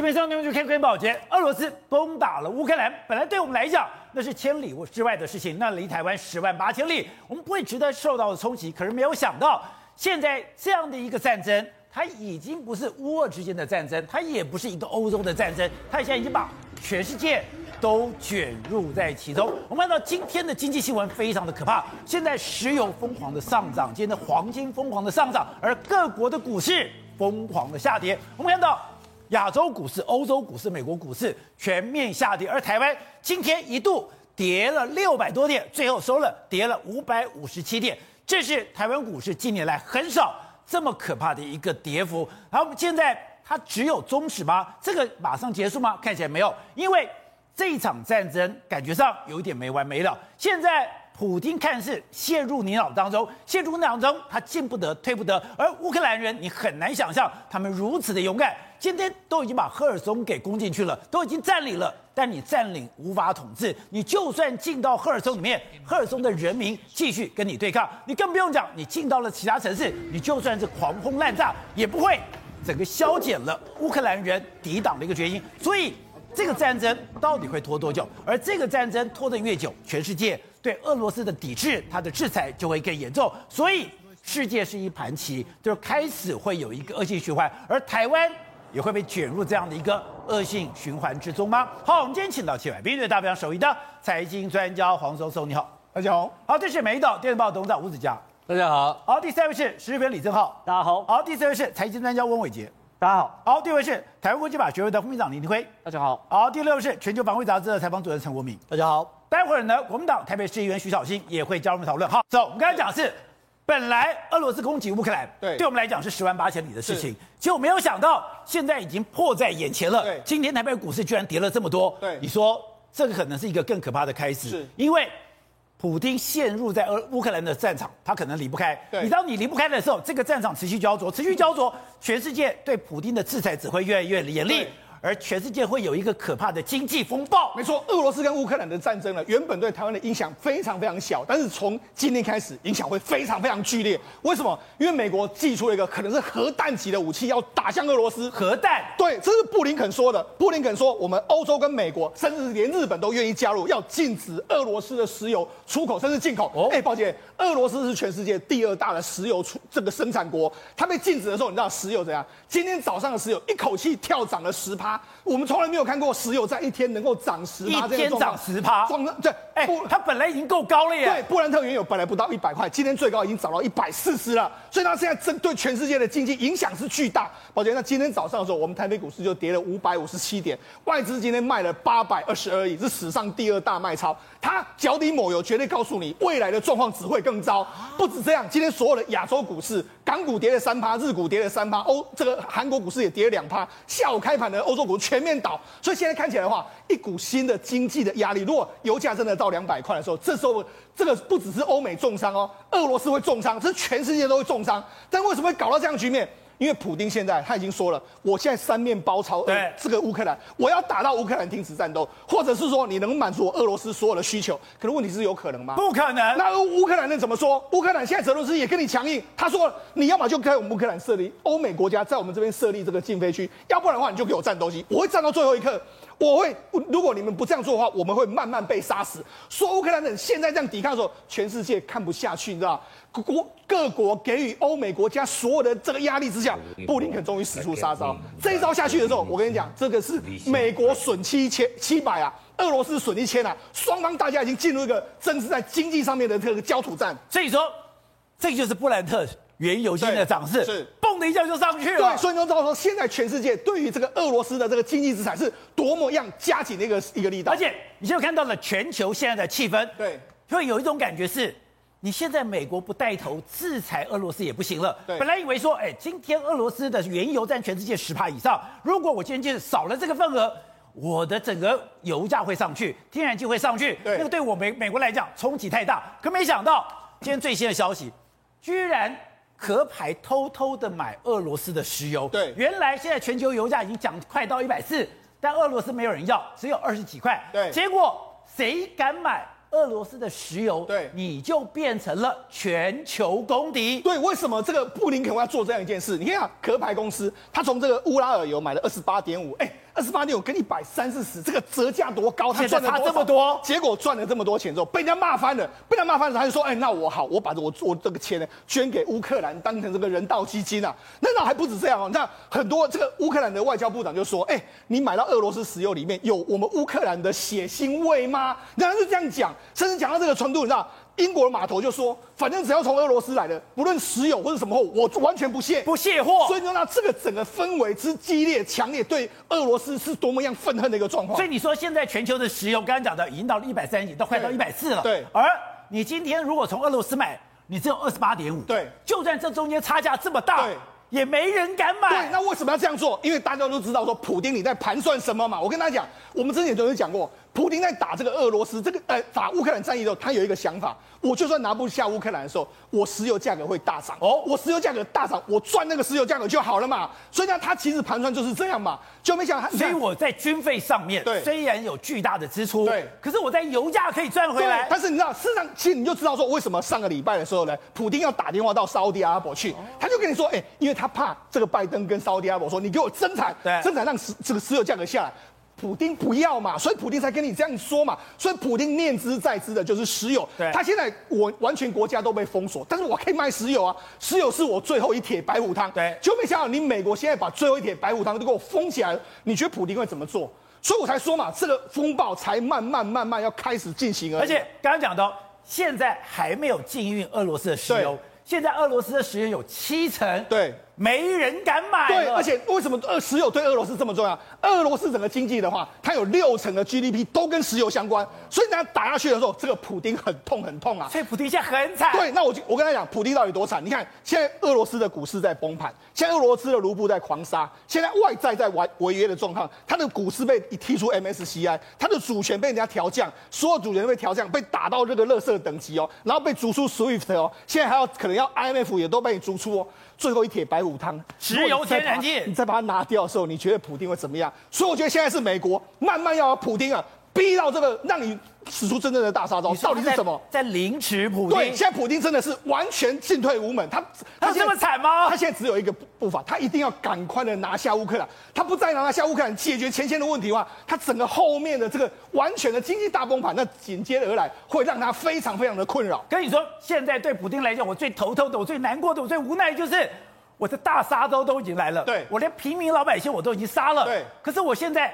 这边上内容就看关于保洁，俄罗斯攻打了乌克兰，本来对我们来讲那是千里之外的事情，那离台湾十万八千里，我们不会值得受到的冲击。可是没有想到，现在这样的一个战争，它已经不是乌俄之间的战争，它也不是一个欧洲的战争，它现在已经把全世界都卷入在其中。我们看到今天的经济新闻非常的可怕，现在石油疯狂的上涨，今天的黄金疯狂的上涨，而各国的股市疯狂的下跌。我们看到。亚洲股市、欧洲股市、美国股市全面下跌，而台湾今天一度跌了六百多点，最后收了跌了五百五十七点，这是台湾股市近年来很少这么可怕的一个跌幅。好，我们现在它只有终止吗？这个马上结束吗？看起来没有，因为这一场战争感觉上有一点没完没了。现在。普京看似陷入泥沼当中，陷入泥沼中，他进不得，退不得。而乌克兰人，你很难想象他们如此的勇敢，今天都已经把赫尔松给攻进去了，都已经占领了。但你占领无法统治，你就算进到赫尔松里面，赫尔松的人民继续跟你对抗，你更不用讲，你进到了其他城市，你就算是狂轰滥炸，也不会整个消减了乌克兰人抵挡的一个决心。所以这个战争到底会拖多久？而这个战争拖得越久，全世界。对俄罗斯的抵制，它的制裁就会更严重，所以世界是一盘棋，就开始会有一个恶性循环，而台湾也会被卷入这样的一个恶性循环之中吗？好，我们今天请到七百兵对大表首义的财经专家黄松松，你好，大家好。好，这是美丽岛电视报董事长吴子嘉，大家好。好，第三位是时事评李正浩，大家好。好，第四位是财经专家温伟杰，大家好。好，第五位是台湾国际法学会的副秘书长林廷辉，大家好。好，第六位是全球防卫杂志的采访主任陈国明，大家好。待会儿呢，国民党台北市议员徐小新也会加入我们讨论。好，走，我们刚才讲的是，本来俄罗斯攻击乌克兰，对，对我们来讲是十万八千里的事情，结果没有想到，现在已经迫在眼前了。对，今天台北股市居然跌了这么多。对，你说这个可能是一个更可怕的开始，是因为普丁陷入在俄乌克兰的战场，他可能离不开。对，你当你离不开的时候，这个战场持续焦灼，持续焦灼，全世界对普丁的制裁只会越来越严厉。而全世界会有一个可怕的经济风暴。没错，俄罗斯跟乌克兰的战争呢，原本对台湾的影响非常非常小，但是从今天开始，影响会非常非常剧烈。为什么？因为美国寄出了一个可能是核弹级的武器，要打向俄罗斯。核弹？对，这是布林肯说的。布林肯说，我们欧洲跟美国，甚至连日本都愿意加入，要禁止俄罗斯的石油出口，甚至进口。哦，哎，抱歉，俄罗斯是全世界第二大的石油出这个生产国，它被禁止的时候，你知道石油怎样？今天早上的石油一口气跳涨了十趴。我们从来没有看过石油在一天能够涨十趴，一天涨十趴，对，哎，它本来已经够高了耶。对，布兰特原油本来不到一百块，今天最高已经涨到一百四十了，所以它现在针对全世界的经济影响是巨大。宝杰，那今天早上的时候，我们台北股市就跌了五百五十七点，外资今天卖了八百二十二亿，是史上第二大卖超。它脚底抹油，绝对告诉你未来的状况只会更糟。不止这样，今天所有的亚洲股市，港股跌了三趴，日股跌了三趴，欧这个韩国股市也跌了两趴。下午开盘的欧洲股全面倒，所以现在看起来的话，一股新的经济的压力。如果油价真的到两百块的时候，这时候这个不只是欧美重伤哦，俄罗斯会重伤，这全世界都会重伤。但为什么会搞到这样局面？因为普丁现在他已经说了，我现在三面包抄对这个乌克兰，我要打到乌克兰停止战斗，或者是说你能满足我俄罗斯所有的需求。可是问题是有可能吗？不可能。那乌克兰人怎么说？乌克兰现在泽伦斯基也跟你强硬，他说你要么就在我们乌克兰设立欧美国家在我们这边设立这个禁飞区，要不然的话你就给我战斗机，我会战到最后一刻。我会，如果你们不这样做的话，我们会慢慢被杀死。说乌克兰人现在这样抵抗的时候，全世界看不下去，你知道吗？国各国给予欧美国家所有的这个压力之下，布林肯终于使出杀招。这一招下去的时候，我跟你讲，这个是美国损七千七百啊，俄罗斯损一千啊，双方大家已经进入一个真是在经济上面的这个焦土战。所以说，这就是布兰特原油今天的涨势是。的一下就上去了，对，所以你就知道说，现在全世界对于这个俄罗斯的这个经济资产是多么样加紧的一个一个力道，而且你现在看到了全球现在的气氛，对，会有一种感觉是，你现在美国不带头制裁俄罗斯也不行了。对，本来以为说，哎，今天俄罗斯的原油占全世界十趴以上，如果我今天就是少了这个份额，我的整个油价会上去，天然气会上去，对，那个对我美美国来讲冲击太大。可没想到今天最新的消息，居然。壳牌偷偷的买俄罗斯的石油，对，原来现在全球油价已经涨快到一百四，但俄罗斯没有人要，只有二十几块，对，结果谁敢买俄罗斯的石油，对，你就变成了全球公敌。对，为什么这个布林肯要做这样一件事？你看啊，壳牌公司他从这个乌拉尔油买了二十八点五，哎。二十八点五跟一百三四十，这个折价多高？他赚了差这么多，结果赚了这么多钱之后，被人家骂翻了，被人家骂翻了，他就说：“哎，那我好，我把我做这个钱呢捐给乌克兰，当成这个人道基金啊。”那那还不止这样哦，那很多这个乌克兰的外交部长就说：“哎，你买到俄罗斯石油里面有我们乌克兰的血腥味吗？”然后是这样讲，甚至讲到这个程度，你知道？英国的码头就说，反正只要从俄罗斯来的，不论石油或者什么货，我完全不卸，不卸货。所以说，那这个整个氛围之激烈、强烈，对俄罗斯是多么样愤恨的一个状况。所以你说，现在全球的石油，刚刚讲的已经到了一百三，十几，都快到一百四了。对。而你今天如果从俄罗斯买，你只有二十八点五。对。就算这中间差价这么大，对，也没人敢买。对。那为什么要这样做？因为大家都知道说，普丁你在盘算什么嘛？我跟大家讲，我们之前都有讲过。普京在打这个俄罗斯这个呃打乌克兰战役的时候，他有一个想法，我就算拿不下乌克兰的时候，我石油价格会大涨哦，我石油价格大涨，我赚那个石油价格就好了嘛。所以呢，他其实盘算就是这样嘛，就没想到。所以我在军费上面，对，虽然有巨大的支出，对，可是我在油价可以赚回来。但是你知道，事实上，其实你就知道说，为什么上个礼拜的时候呢，普京要打电话到沙乌地阿拉伯去，他就跟你说，哎，因为他怕这个拜登跟沙乌地阿拉伯说，你给我增产，对，增产让石这个石油价格下来。普丁不要嘛，所以普丁才跟你这样说嘛。所以普丁念之在之的就是石油。对，他现在我完全国家都被封锁，但是我可以卖石油啊，石油是我最后一铁白虎汤。对，就没想到你美国现在把最后一铁白虎汤都给我封起来了，你觉得普丁会怎么做？所以我才说嘛，这个风暴才慢慢慢慢要开始进行而已。而且刚刚讲到，现在还没有禁运俄罗斯的石油，现在俄罗斯的石油有七成。对。没人敢买。对，而且为什么俄石油对俄罗斯这么重要？俄罗斯整个经济的话，它有六成的 GDP 都跟石油相关，所以等打下去的时候，这个普丁很痛很痛啊。所以普丁现在很惨。对，那我就我跟他讲，普丁到底多惨？你看，现在俄罗斯的股市在崩盘，现在俄罗斯的卢布在狂杀，现在外债在违违约的状况，它的股市被踢出 MSCI，它的主权被人家调降，所有主权都被调降，被打到这个垃圾等级哦，然后被逐出 SWIFT 哦，现在还要可能要 IMF 也都被你逐出哦。最后一铁白虎汤，石油天然气，你再把它拿掉的时候，你觉得普丁会怎么样？所以我觉得现在是美国慢慢要把普丁啊逼到这个让你。使出真正的大杀招，到底是什么？在凌迟普丁。对，现在普京真的是完全进退无门。他他这么惨吗？他现在只有一个步伐，他一定要赶快的拿下乌克兰。他不再拿下乌克兰，解决前线的问题的话，他整个后面的这个完全的经济大崩盘，那紧接而来会让他非常非常的困扰。跟你说，现在对普京来讲，我最头痛的，我最难过的，我最无奈的就是我的大杀招都已经来了。对，我连平民老百姓我都已经杀了。对，可是我现在。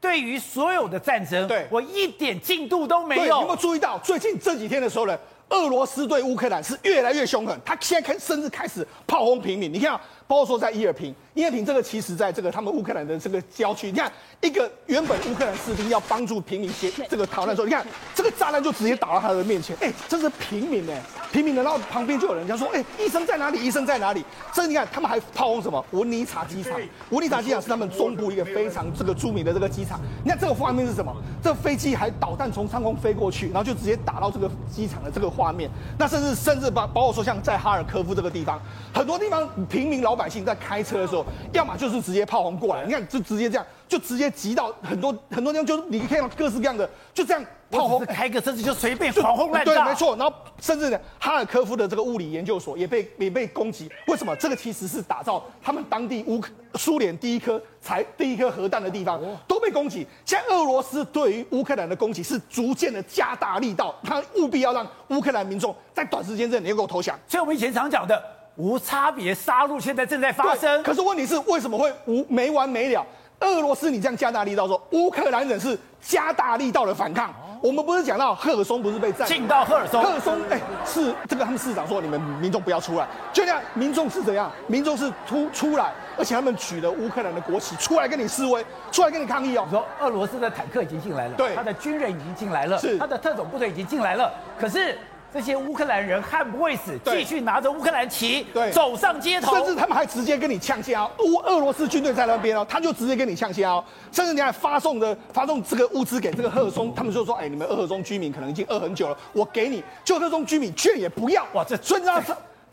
对于所有的战争，对我一点进度都没有。你有没有注意到最近这几天的时候呢？俄罗斯对乌克兰是越来越凶狠，他现在开甚至开始炮轰平民。你看，包括说在伊尔平，伊尔平这个其实在这个他们乌克兰的这个郊区，你看一个原本乌克兰士兵要帮助平民些这个逃难的时候，你看这个炸弹就直接打到他的面前，哎，这是平民哎，平民的，然后旁边就有人家说，哎，医生在哪里？医生在哪里？这你看他们还炮轰什么？文尼察机场，文尼察机场是他们中部一个非常这个著名的这个机场。你看这个画面是什么？这个飞机还导弹从上空飞过去，然后就直接打到这个机场的这个。画面，那甚至甚至把包括说像在哈尔科夫这个地方，很多地方平民老百姓在开车的时候，要么就是直接炮轰过来，你看就直接这样，就直接急到很多很多地方，就是你看到各式各样的，就这样炮轰，开个车子就随便狂轰乱炸。对，没错。然后甚至呢，哈尔科夫的这个物理研究所也被也被攻击。为什么？这个其实是打造他们当地乌克苏联第一颗才第一颗核弹的地方，都被攻击。现在俄罗斯对于乌克兰的攻击是逐渐的加大力道，他务必要让乌克兰民众在短时间内能够投降。所以我们以前常讲的无差别杀戮，现在正在发生。可是问题是，为什么会无没完没了？俄罗斯你这样加大力道说，乌克兰人是加大力道的反抗。我们不是讲到赫尔松不是被占进到赫尔松，赫尔松哎，是这个他们市长说，你们民众不要出来，就这样，民众是怎样？民众是突出来，而且他们举了乌克兰的国旗出来跟你示威，出来跟你抗议哦。你说俄罗斯的坦克已经进来了，对，他的军人已经进来了，是他的特种部队已经进来了，可是。这些乌克兰人悍不畏死，继续拿着乌克兰旗，对，走上街头，甚至他们还直接跟你呛虾哦。乌俄罗斯军队在那边哦，他就直接跟你呛虾哦，甚至你还发送的发送这个物资给这个赫尔松，他们就说，哎，你们赫尔松居民可能已经饿很久了，我给你，就赫尔松居民却也不要，哇，这所以呢。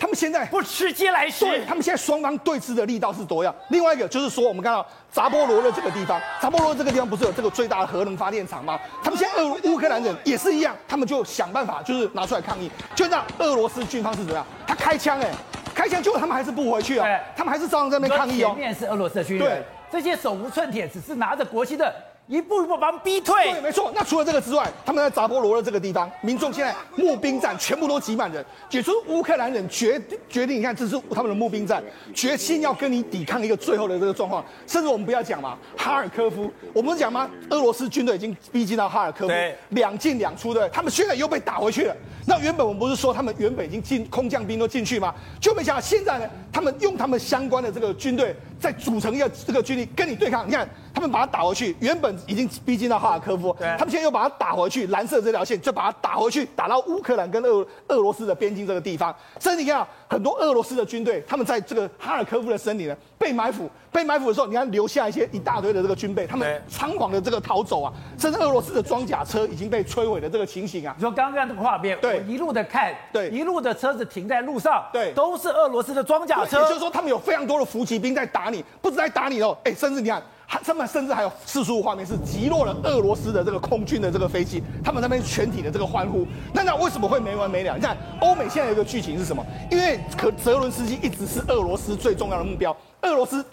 他们现在不吃嗟来食。对，他们现在双方对峙的力道是多样。另外一个就是说，我们看到扎波罗热这个地方，扎波罗热这个地方不是有这个最大的核能发电厂吗？他们现在俄乌克兰人也是一样，他们就想办法就是拿出来抗议。就让俄罗斯军方是怎么样？他开枪哎，开枪，结果他们还是不回去啊，他们还是照样在那边抗议哦。前面是俄罗斯的军人，这些手无寸铁，只是拿着国旗的。一步一步把他们逼退。对，没错。那除了这个之外，他们在扎波罗热这个地方，民众现在募兵站全部都挤满人，解除乌克兰人决决定，你看这是他们的募兵站，决心要跟你抵抗一个最后的这个状况。甚至我们不要讲嘛，哈尔科夫，我们讲吗？俄罗斯军队已经逼近到哈尔科夫，两进两出的，他们现在又被打回去了。那原本我们不是说他们原本已经进空降兵都进去吗？就没想到现在呢，他们用他们相关的这个军队再组成一个这个军力跟你对抗。你看。他们把他打回去，原本已经逼近到哈尔科夫，他们现在又把它打回去，蓝色这条线就把它打回去，打到乌克兰跟俄俄罗斯的边境这个地方。甚至你看很多俄罗斯的军队，他们在这个哈尔科夫的森林呢被埋伏，被埋伏的时候，你看留下一些一大堆的这个军备，他们仓皇的这个逃走啊，甚至俄罗斯的装甲车已经被摧毁的这个情形啊。你说刚刚这个画面，对，一路的看，对，一路的车子停在路上，对，都是俄罗斯的装甲车，也就是说他们有非常多的伏击兵在打你，不止在打你哦，哎，甚至你看。他们甚至还有四十五画面是击落了俄罗斯的这个空军的这个飞机，他们那边全体的这个欢呼。那那为什么会没完没了？你看欧美现在有一个剧情是什么？因为可泽伦斯基一直是俄罗斯最重要的目标。俄罗斯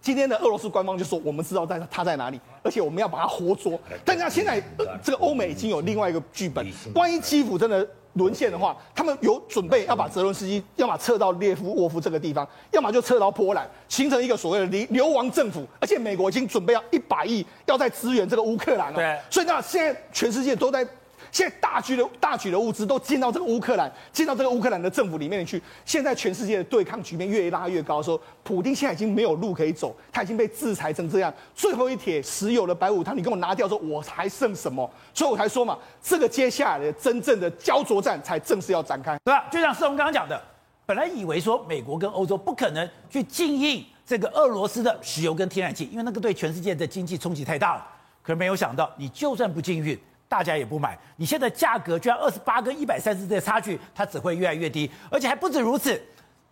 今天的俄罗斯官方就说，我们知道在他在哪里，而且我们要把他活捉。但是现在这个欧美已经有另外一个剧本，万一基辅真的。沦陷的话，他们有准备要把泽伦斯基，要么撤到列夫沃夫这个地方，要么就撤到波兰，形成一个所谓的流流亡政府。而且美国已经准备要一百亿，要在支援这个乌克兰了。对，所以那现在全世界都在。现在大举的大举的物资都进到这个乌克兰，进到这个乌克兰的政府里面去。现在全世界的对抗局面越拉越高，说普丁现在已经没有路可以走，他已经被制裁成这样。最后一铁石油的白虎汤，你给我拿掉，说我还剩什么？所以我才说嘛，这个接下来的真正的焦灼战才正式要展开，对吧？就像世宏刚刚讲的，本来以为说美国跟欧洲不可能去禁运这个俄罗斯的石油跟天然气，因为那个对全世界的经济冲击太大了。可是没有想到，你就算不禁运。大家也不买，你现在价格居然二十八跟一百三十的差距，它只会越来越低，而且还不止如此。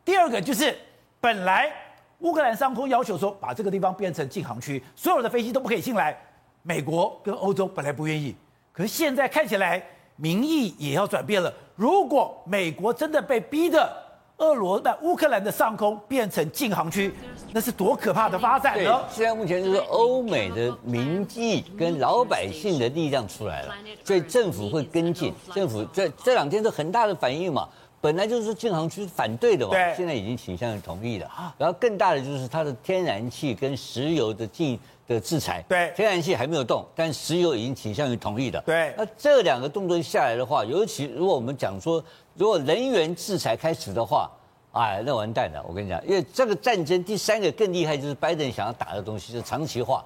第二个就是，本来乌克兰上空要求说把这个地方变成禁航区，所有的飞机都不可以进来。美国跟欧洲本来不愿意，可是现在看起来民意也要转变了。如果美国真的被逼的，俄罗的乌克兰的上空变成禁航区，那是多可怕的发展呢？现在目前就是欧美的民意跟老百姓的力量出来了，所以政府会跟进。政府这这两天是很大的反应嘛，本来就是禁航区反对的嘛，对，现在已经倾向于同意了。然后更大的就是它的天然气跟石油的禁的制裁，对，天然气还没有动，但石油已经倾向于同意的。对，那这两个动作下来的话，尤其如果我们讲说。如果能源制裁开始的话，哎，那完蛋了！我跟你讲，因为这个战争第三个更厉害，就是拜登想要打的东西，就是长期化。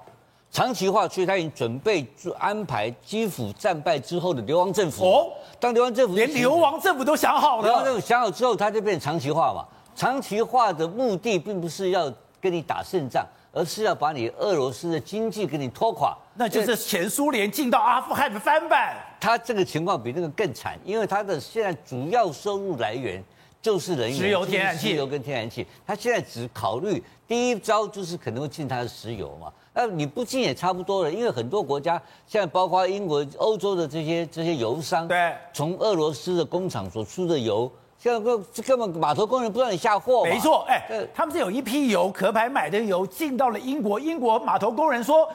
长期化，所以他已经准备安排基辅战败之后的流亡政府。哦，当流亡政府连流亡政府都想好了，流亡政府想好之后，他就变长期化嘛。长期化的目的并不是要跟你打胜仗，而是要把你俄罗斯的经济给你拖垮。那就是前苏联进到阿富汗的翻版。他这个情况比那个更惨，因为他的现在主要收入来源就是人石油、天然气、石油跟天然气。他现在只考虑第一招就是可能会进他的石油嘛，那你不进也差不多了，因为很多国家现在包括英国、欧洲的这些这些油商，对，从俄罗斯的工厂所出的油，现在根根本码头工人不让你下货。没错，哎，他们是有一批油壳牌买的油进到了英国，英国码头工人说。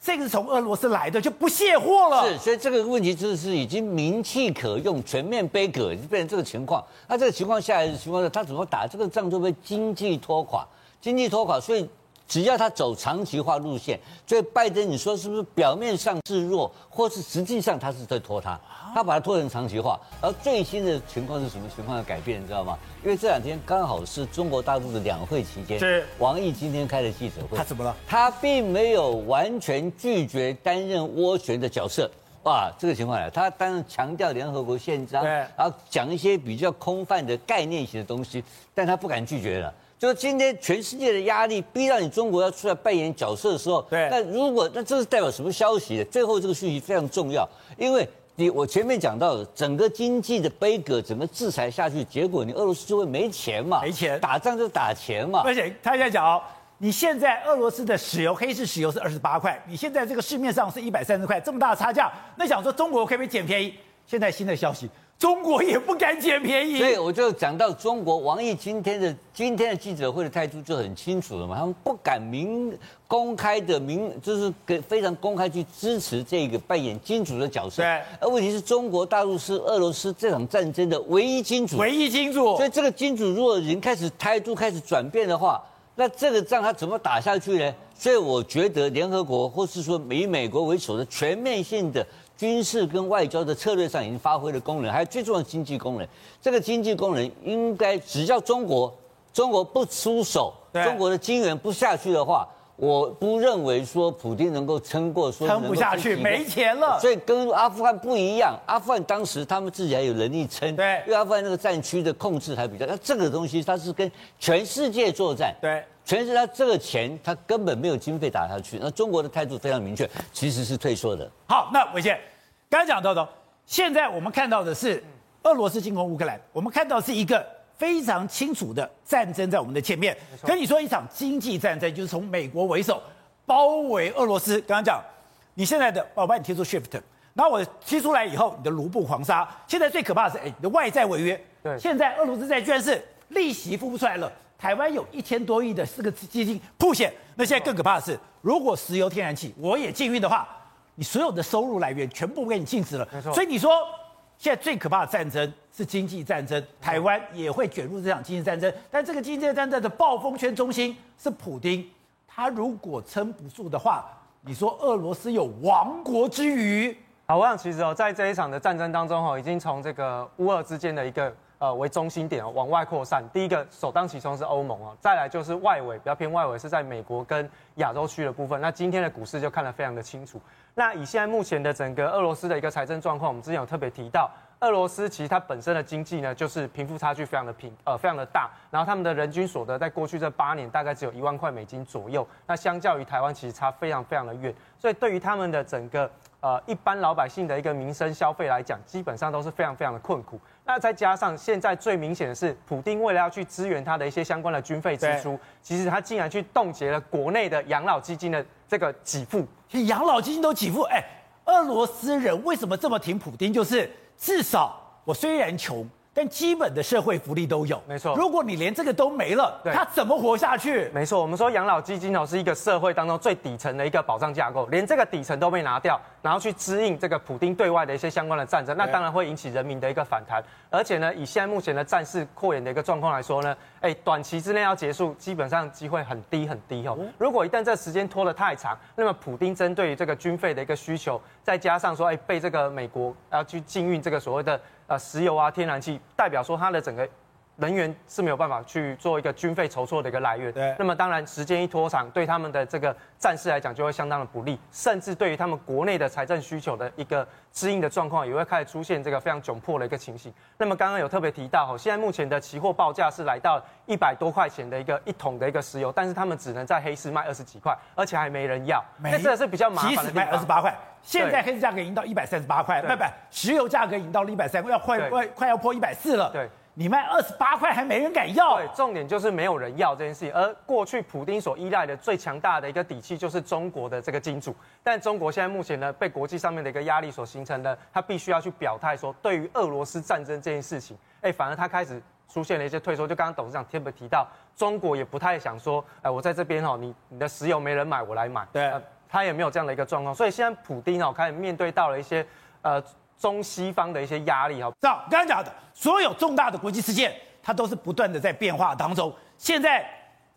这个是从俄罗斯来的，就不卸货了。是，所以这个问题就是已经名气可用，全面杯葛，就变成这个情况。那这个情况下来的情况下，他怎么打这个仗就被经济拖垮，经济拖垮，所以。只要他走长期化路线，所以拜登，你说是不是表面上示弱，或是实际上他是在拖他，他把它拖成长期化。而最新的情况是什么情况的改变，你知道吗？因为这两天刚好是中国大陆的两会期间，是王毅今天开的记者会，他怎么了？他并没有完全拒绝担任斡旋的角色，哇，这个情况来，他当然强调联合国宪章，然后讲一些比较空泛的概念型的东西，但他不敢拒绝了。就是今天全世界的压力逼到你中国要出来扮演角色的时候，对，那如果那这是代表什么消息呢？最后这个讯息非常重要，因为你我前面讲到的整个经济的悲歌，整个制裁下去，结果你俄罗斯就会没钱嘛，没钱，打仗就打钱嘛。而且他现在讲哦，你现在俄罗斯的石油黑市石油是二十八块，你现在这个市面上是一百三十块，这么大的差价，那想说中国可不可以捡便宜？现在新的消息。中国也不敢捡便宜。所以我就讲到中国，王毅今天的今天的记者会的态度就很清楚了嘛，他们不敢明公开的明，就是跟非常公开去支持这个扮演金主的角色。对。而问题是中国大陆是俄罗斯这场战争的唯一金主，唯一金主。所以这个金主如果已经开始态度开始转变的话，那这个仗他怎么打下去呢？所以我觉得联合国或是说以美国为首的全面性的军事跟外交的策略上已经发挥了功能，还有最重要的经济功能。这个经济功能应该只要中国中国不出手，中国的金元不下去的话，我不认为说普京能够撑过，说撑不下去，没钱了。所以跟阿富汗不一样，阿富汗当时他们自己还有能力撑，对，因为阿富汗那个战区的控制还比较。那这个东西它是跟全世界作战，对。全是他这个钱，他根本没有经费打下去。那中国的态度非常明确，其实是退缩的。好，那伟健刚才讲到的，现在我们看到的是俄罗斯进攻乌克兰，我们看到是一个非常清楚的战争在我们的前面。跟你说一场经济战争，就是从美国为首包围俄罗斯。刚刚讲，你现在的我帮你踢出 shift，然后我踢出来以后，你的卢布狂杀。现在最可怕的是，哎，你的外债违约。对，现在俄罗斯债居然是利息付不出来了。台湾有一千多亿的四个基金铺险，那现在更可怕的是，如果石油天然气我也禁运的话，你所有的收入来源全部给你禁止了。没错。所以你说现在最可怕的战争是经济战争，台湾也会卷入这场经济战争。但这个经济战争的暴风圈中心是普丁，他如果撑不住的话，你说俄罗斯有亡国之虞？好，我想其实哦，在这一场的战争当中哦，已经从这个乌俄之间的一个。呃，为中心点哦，往外扩散。第一个首当其冲是欧盟哦，再来就是外围，比较偏外围是在美国跟亚洲区的部分。那今天的股市就看得非常的清楚。那以现在目前的整个俄罗斯的一个财政状况，我们之前有特别提到，俄罗斯其实它本身的经济呢，就是贫富差距非常的平呃非常的大，然后他们的人均所得在过去这八年大概只有一万块美金左右，那相较于台湾其实差非常非常的远，所以对于他们的整个呃一般老百姓的一个民生消费来讲，基本上都是非常非常的困苦。那再加上现在最明显的是，普丁为了要去支援他的一些相关的军费支出，其实他竟然去冻结了国内的养老基金的这个给付，养老基金都给付。哎，俄罗斯人为什么这么挺普丁？就是至少我虽然穷。但基本的社会福利都有，没错。如果你连这个都没了，他怎么活下去？没错，我们说养老基金哦是一个社会当中最底层的一个保障架构，连这个底层都被拿掉，然后去支应这个普丁对外的一些相关的战争，那当然会引起人民的一个反弹。而且呢，以现在目前的战事扩演的一个状况来说呢，哎，短期之内要结束，基本上机会很低很低哦。如果一旦这时间拖得太长，那么普丁针对于这个军费的一个需求，再加上说哎被这个美国要去禁运这个所谓的。呃，石油啊，天然气代表说它的整个能源是没有办法去做一个军费筹措的一个来源。对。那么当然，时间一拖长，对他们的这个战事来讲就会相当的不利，甚至对于他们国内的财政需求的一个支应的状况，也会开始出现这个非常窘迫的一个情形。那么刚刚有特别提到，哈，现在目前的期货报价是来到一百多块钱的一个一桶的一个石油，但是他们只能在黑市卖二十几块，而且还没人要。没。那这是比较麻烦的。即使卖二十八块。现在黑市价格已经到一百三十八块，不不，石油价格已经到了一百三，要快快快要破一百四了。对，你卖二十八块还没人敢要。对，重点就是没有人要这件事情。而过去普丁所依赖的最强大的一个底气就是中国的这个金主，但中国现在目前呢，被国际上面的一个压力所形成的，他必须要去表态说，对于俄罗斯战争这件事情，哎，反而他开始出现了一些退缩。就刚刚董事长特别提到，中国也不太想说，哎，我在这边哦，你你的石油没人买，我来买。对。他也没有这样的一个状况，所以现在普丁哦开始面对到了一些呃中西方的一些压力哈。照刚刚讲的，所有重大的国际事件，它都是不断的在变化当中。现在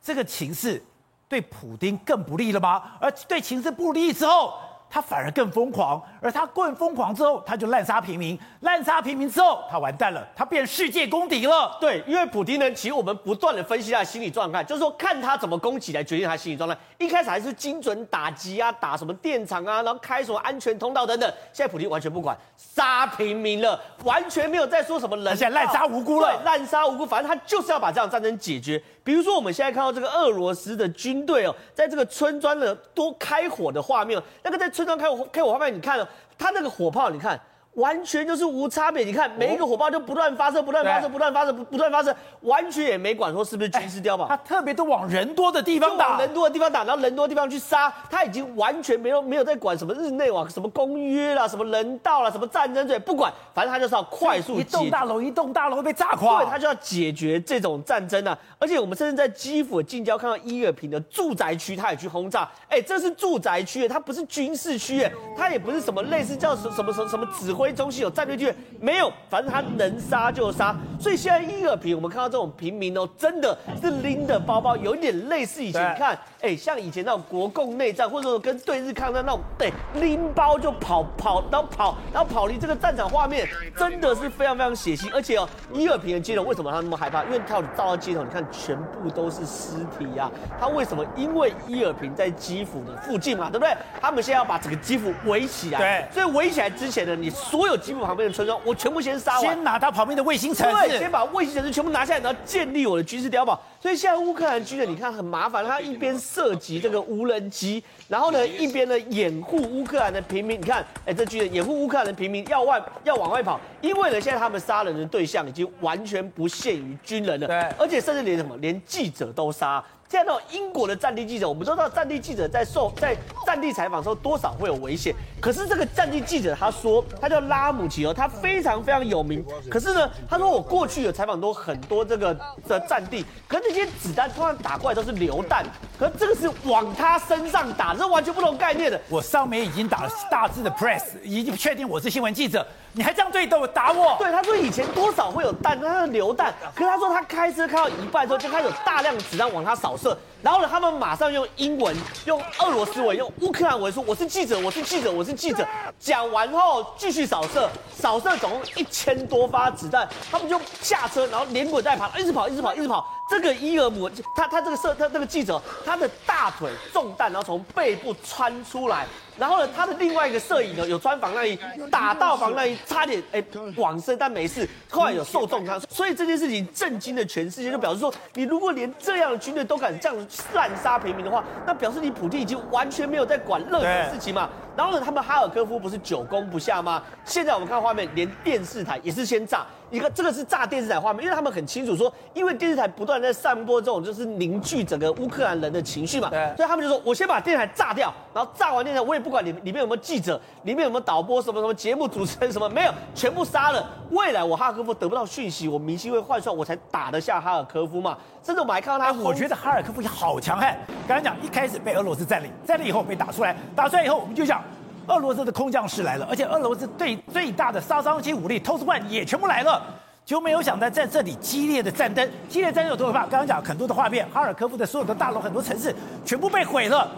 这个情势对普丁更不利了吗？而对情势不利之后。他反而更疯狂，而他更疯狂之后，他就滥杀平民，滥杀平民之后，他完蛋了，他变世界公敌了。对，因为普京呢，其实我们不断的分析他的心理状态，就是说看他怎么攻击来决定他心理状态。一开始还是精准打击啊，打什么电厂啊，然后开什么安全通道等等。现在普京完全不管，杀平民了，完全没有在说什么人，现在滥杀无辜了，对，滥杀无辜，反正他就是要把这场战争解决。比如说我们现在看到这个俄罗斯的军队哦，在这个村庄的多开火的画面，那个在村庄开火开火画面，你看哦，他那个火炮，你看完全就是无差别。你看每一个火炮就不断发射，不断发射，不断发射，不不断发射，完全也没管说是不是军事碉堡。他特别都往人多的地方打，人多的地方打，然后人多的地方去杀。他已经完全没有没有在管什么日内瓦、什么公约啦、什么人道啦、什么战争罪，不管，反正他就是要快速一栋大楼一栋大楼被炸垮，对，他就要解决这种战争啊。而且我们甚至在基辅近郊看到伊尔平的住宅区，他也去轰炸。哎，这是住宅区，它不是军事区，哎，它也不是什么类似叫什什么什么什么指挥中心有战略区。没有，反正他能杀就杀。所以现在伊尔平，我们看到这种平民哦，真的是拎的包包，有一点类似以前，你看，哎，像以前那种国共内战，或者说跟对日抗战那种，对，拎包就跑跑，然后跑，然后跑离这个战场画面，真的是非常非常血腥。而且哦，伊尔平的街头为什么他那么害怕？因为他照到街头，你看全部都是尸体呀、啊。他为什么？因为伊尔平在基辅的附近嘛，对不对？他们现在要把整个基辅围起来，对。所以围起来之前呢，你所有基辅旁边的村庄，我全部先杀完，先拿他旁边的卫星城市，先把卫星城市全部拿下来，然后建立我的军事碉堡。所以现在乌克兰军人，你看很麻烦，他一边射击这个无人机，然后呢一边呢掩护乌克兰的平民。你看，哎，这军人掩护乌克兰的平民要外要往外跑，因为呢现在他们杀人的对象已经完全不限于军人了，对，而且甚至连什么连记者都杀。现在那种英国的战地记者，我们都知道战地记者在受在战地采访的时候多少会有危险。可是这个战地记者他说，他叫拉姆齐哦，他非常非常有名。可是呢，他说我过去有采访多很多这个的战地，可是那些子弹突然打过来都是榴弹，可是这个是往他身上打，这完全不同概念的。我上面已经打了大致的 press，已经确定我是新闻记者，你还这样对我打我？对，他说以前多少会有弹，他的榴弹。可是他说他开车开到一半之后，就开始有大量的子弹往他扫射。然后呢，他们马上用英文、用俄罗斯文、用乌克兰文说：“我是记者，我是记者，我是记者。”讲完后继续扫射，扫射总共一千多发子弹，他们就下车，然后连滚带爬，一直跑，一直跑，一直跑。这个伊尔姆，他他这个摄他这个记者，他的大腿中弹，然后从背部穿出来。然后呢，他的另外一个摄影呢，有穿防弹衣，打到防弹衣，差点哎往生，但没事。后来有受重伤，所以这件事情震惊了全世界，就表示说，你如果连这样的军队都敢这样滥杀平民的话，那表示你普京已经完全没有在管任何事情嘛。然后呢，他们哈尔科夫不是久攻不下吗？现在我们看画面，连电视台也是先炸。一个这个是炸电视台画面，因为他们很清楚说，因为电视台不断在散播这种就是凝聚整个乌克兰人的情绪嘛，对，所以他们就说，我先把电视台炸掉，然后炸完电视台，我也不管里里面有没有记者，里面有没有导播，什么什么节目主持人什么没有，全部杀了。未来我哈尔科夫得不到讯息，我明星会换算，我才打得下哈尔科夫嘛。甚至我们还看到他，我觉得哈尔科夫也好强悍。刚刚讲一开始被俄罗斯占领，占领以后被打出来，打出来以后我们就讲。俄罗斯的空降师来了，而且俄罗斯最最大的杀伤性武力 TOS-1 也全部来了，就没有想到在这里激烈的战争，激烈战争有多可怕？刚刚讲很多的画面，哈尔科夫的所有的大楼、很多城市全部被毁了，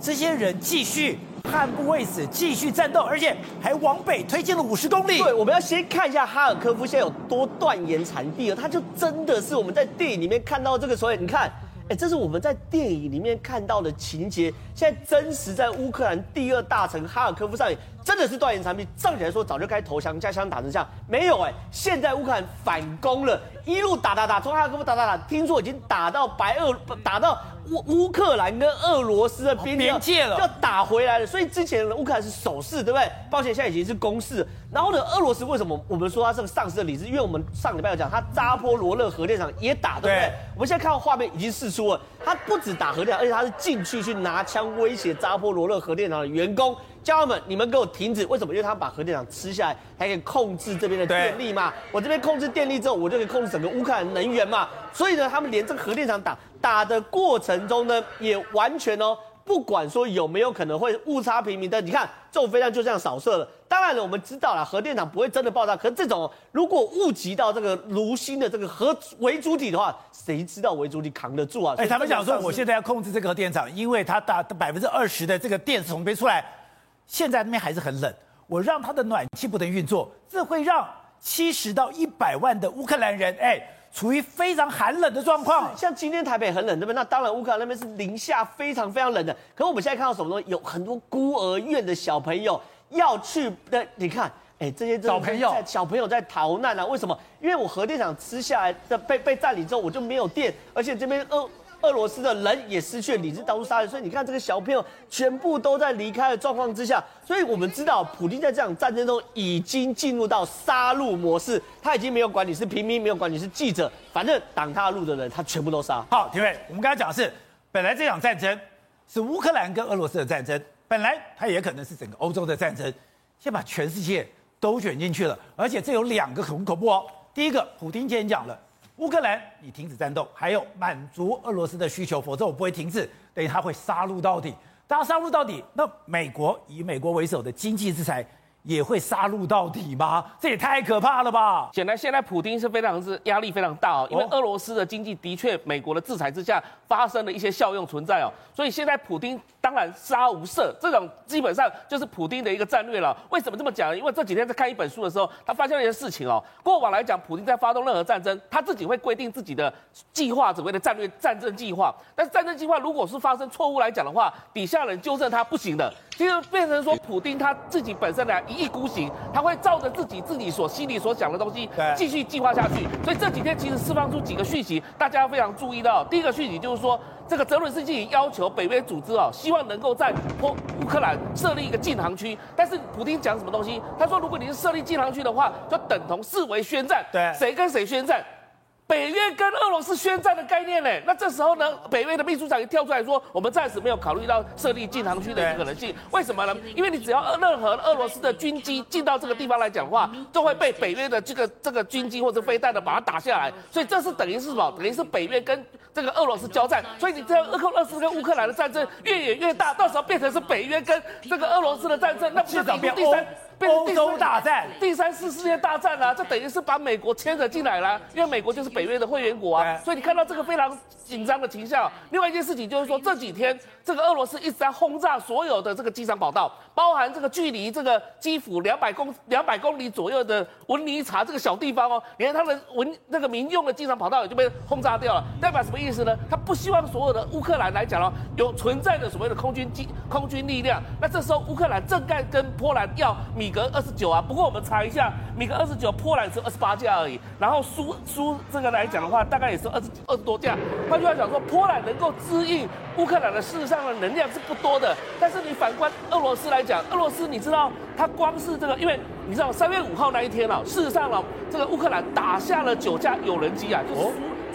这些人继续悍不畏死，继续战斗，而且还往北推进了五十公里。对，我们要先看一下哈尔科夫现在有多断言残壁了，它就真的是我们在电影里面看到这个所以，你看。哎，这是我们在电影里面看到的情节，现在真实在乌克兰第二大城哈尔科夫上演，真的是断言残壁。照理来说，早就该投降，加枪打成这样，没有哎，现在乌克兰反攻了，一路打打打，从哈尔科夫打打打，听说已经打到白俄，打到。乌乌克兰跟俄罗斯的边界了，要打回来了。所以之前乌克兰是守势，对不对？抱歉，现在已经是攻势。然后呢，俄罗斯为什么我们说他是个丧失的理智？因为我们上礼拜有讲，他扎波罗热核电厂也打，对不对？我们现在看到画面已经释出了，他不止打核电厂，而且他是进去去拿枪威胁扎波罗热核电厂的员工。家人们，你们给我停止！为什么？因为他们把核电厂吃下来，还可以控制这边的电力嘛。我这边控制电力之后，我就可以控制整个乌克兰能源嘛。所以呢，他们连这个核电厂打打的过程中呢，也完全哦，不管说有没有可能会误差平民的。你看，这种飞弹就这样扫射了。当然了，我们知道了，核电厂不会真的爆炸。可是这种如果误及到这个炉心的这个核为主体的话，谁知道为主体扛得住啊？哎，他们讲说，我现在要控制这个核电厂，因为它打百分之二十的这个电是从这边出来。现在那边还是很冷，我让它的暖气不能运作，这会让七十到一百万的乌克兰人哎，处于非常寒冷的状况。像今天台北很冷，对不对？那当然乌克兰那边是零下非常非常冷的。可是我们现在看到什么东西？有很多孤儿院的小朋友要去的，你看，哎，这些小朋友小朋友在逃难啊？为什么？因为我核电厂吃下来的被被占领之后，我就没有电，而且这边俄。俄罗斯的人也失去了理智，到处杀人。所以你看，这个小朋友全部都在离开的状况之下，所以我们知道，普京在这场战争中已经进入到杀戮模式，他已经没有管你是平民，没有管你是记者，反正挡他路的人，他全部都杀。好，廷伟，我们刚才讲的是，本来这场战争是乌克兰跟俄罗斯的战争，本来它也可能是整个欧洲的战争，先把全世界都卷进去了，而且这有两个很恐怖哦。第一个，普京今天讲了。乌克兰，你停止战斗，还有满足俄罗斯的需求，否则我不会停止。等于他会杀戮到底。当他杀戮到底，那美国以美国为首的经济制裁也会杀戮到底吗？这也太可怕了吧！显然，现在普丁是非常是压力非常大哦，因为俄罗斯的经济的确美国的制裁之下发生了一些效用存在哦，所以现在普丁。当然杀无赦，这种基本上就是普丁的一个战略了。为什么这么讲？因为这几天在看一本书的时候，他发现了一些事情哦。过往来讲，普丁在发动任何战争，他自己会规定自己的计划，所谓的战略战争计划。但是战争计划如果是发生错误来讲的话，底下人纠正他不行的，其实变成说普丁他自己本身呢一意孤行，他会照着自己自己所心里所想的东西继续计划下去。所以这几天其实释放出几个讯息，大家要非常注意到。第一个讯息就是说。这个泽伦斯基要求北约组织啊，希望能够在乌乌克兰设立一个禁航区。但是普丁讲什么东西？他说，如果你是设立禁航区的话，就等同视为宣战。对，谁跟谁宣战？北约跟俄罗斯宣战的概念呢？那这时候呢，北约的秘书长也跳出来说，我们暂时没有考虑到设立禁航区的可能性。为什么呢？因为你只要任何俄罗斯的军机进到这个地方来讲话，就会被北约的这个这个军机或者飞弹的把它打下来。所以这是等于是什么？等于是北约跟这个俄罗斯交战。所以你这样俄克俄罗斯跟乌克兰的战争越演越大，到时候变成是北约跟这个俄罗斯的战争，那不是第三？欧洲大战，第三次世界大战啊，这等于是把美国牵扯进来了，因为美国就是北约的会员国啊，所以你看到这个非常紧张的情况。另外一件事情就是说，这几天这个俄罗斯一直在轰炸所有的这个机场跑道，包含这个距离这个基辅两百公两百公里左右的文尼察这个小地方哦，连他的文那个民用的机场跑道也就被轰炸掉了。代表什么意思呢？他不希望所有的乌克兰来讲哦，有存在的所谓的空军机空军力量。那这时候乌克兰正在跟波兰要米。米格二十九啊，不过我们查一下，米格二十九波兰是二十八架而已，然后苏苏这个来讲的话，大概也是二十二十多架。换句话讲说，波兰能够支应乌克兰的事实上的能量是不多的。但是你反观俄罗斯来讲，俄罗斯你知道，它光是这个，因为你知道三月五号那一天啊，事实上呢，这个乌克兰打下了九架有人机啊，就是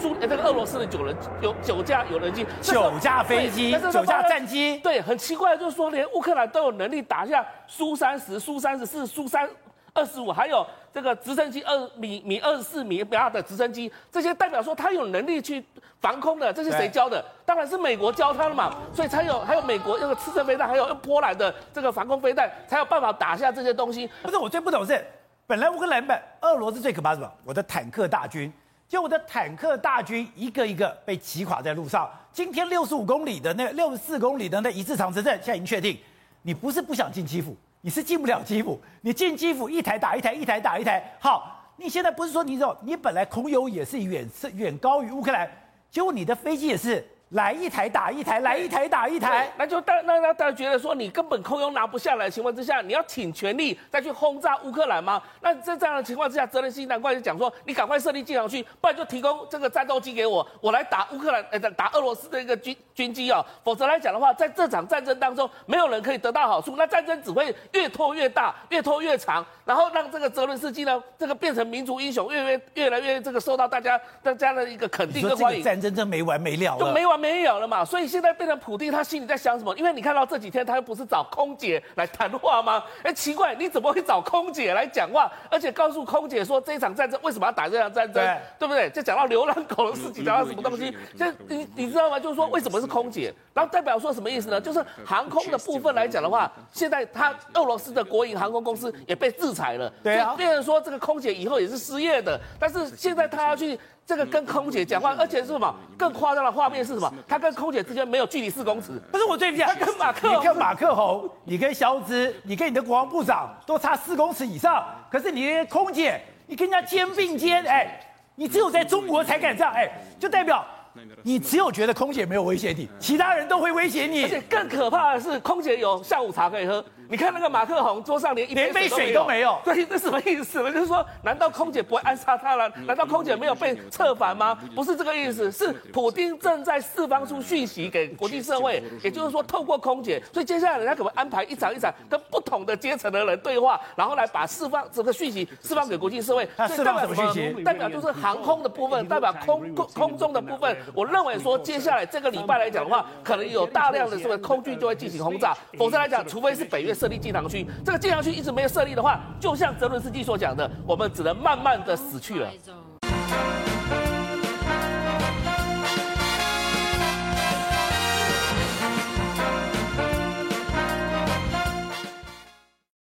苏这个俄罗斯的九人有九架有人机，九架飞机，九架战机，对，很奇怪，就是说连乌克兰都有能力打下。苏三十、苏三十四、苏三二十五，还有这个直升机二米米二十四米比亚的直升机，这些代表说他有能力去防空的，这是谁教的？当然是美国教他的嘛，所以才有还有美国那个刺针飞弹，还有用波兰的这个防空飞弹，才有办法打下这些东西。不是我最不懂是，本来乌克兰本俄罗斯最可怕是什么？我的坦克大军，就我的坦克大军一个一个被击垮在路上。今天六十五公里的那六十四公里的那一次长城阵，现在已经确定。你不是不想进基辅，你是进不了基辅。你进基辅，一台打一台，一台打一台。好，你现在不是说你走，你本来空优也是远是远高于乌克兰，结果你的飞机也是。来一台打一台，来一台打一台，那就大那那大家觉得说你根本空拥拿不下来的情况之下，你要倾全力再去轰炸乌克兰吗？那在这样的情况之下，泽连斯基难怪就讲说，你赶快设立禁航区，不然就提供这个战斗机给我，我来打乌克兰，呃，打俄罗斯的一个军军机哦。否则来讲的话，在这场战争当中，没有人可以得到好处，那战争只会越拖越大，越拖越长，然后让这个泽连斯基呢，这个变成民族英雄，越越越来越这个受到大家大家的一个肯定跟欢迎。战争真没完没了，就没完。没有了嘛，所以现在变成普丁，他心里在想什么？因为你看到这几天，他又不是找空姐来谈话吗？哎，奇怪，你怎么会找空姐来讲话？而且告诉空姐说，这一场战争为什么要打这场战争？对，对不对？就讲到流浪狗的事情，讲到什么东西？就你你知道吗？就是说为什么是空姐？然后代表说什么意思呢？就是航空的部分来讲的话，现在他俄罗斯的国营航空公司也被制裁了，对啊，变成说这个空姐以后也是失业的。但是现在他要去。这个跟空姐讲话，而且是什么？更夸张的画面是什么？他跟空姐之间没有距离四公尺。不是我最近，他跟马克，你跟马克宏，你跟肖兹，你跟你的国防部长都差四公尺以上。可是你空姐，你跟人家肩并肩，哎，你只有在中国才敢这样，哎，就代表你只有觉得空姐没有威胁你，其他人都会威胁你。而且更可怕的是，空姐有下午茶可以喝。你看那个马克宏桌上连一杯水都没有。对，这什么意思呢？就是说，难道空姐不会暗杀他了？难道空姐没有被策反吗？不是这个意思，是普丁正在释放出讯息给国际社会，也就是说，透过空姐，所以接下来人家可能安排一场一场跟不同的阶层的人对话，然后来把释放这个讯息释放给国际社会。他释放什么讯息？代表就是航空的部分，代表空空空中的部分。我认为说，接下来这个礼拜来讲的话，可能有大量的这个空军就会进行轰炸，否则来讲，除非是北约设立禁航区，这个禁航区一直没有设立的话，就像泽伦斯基所讲的，我们只能慢慢的死去了。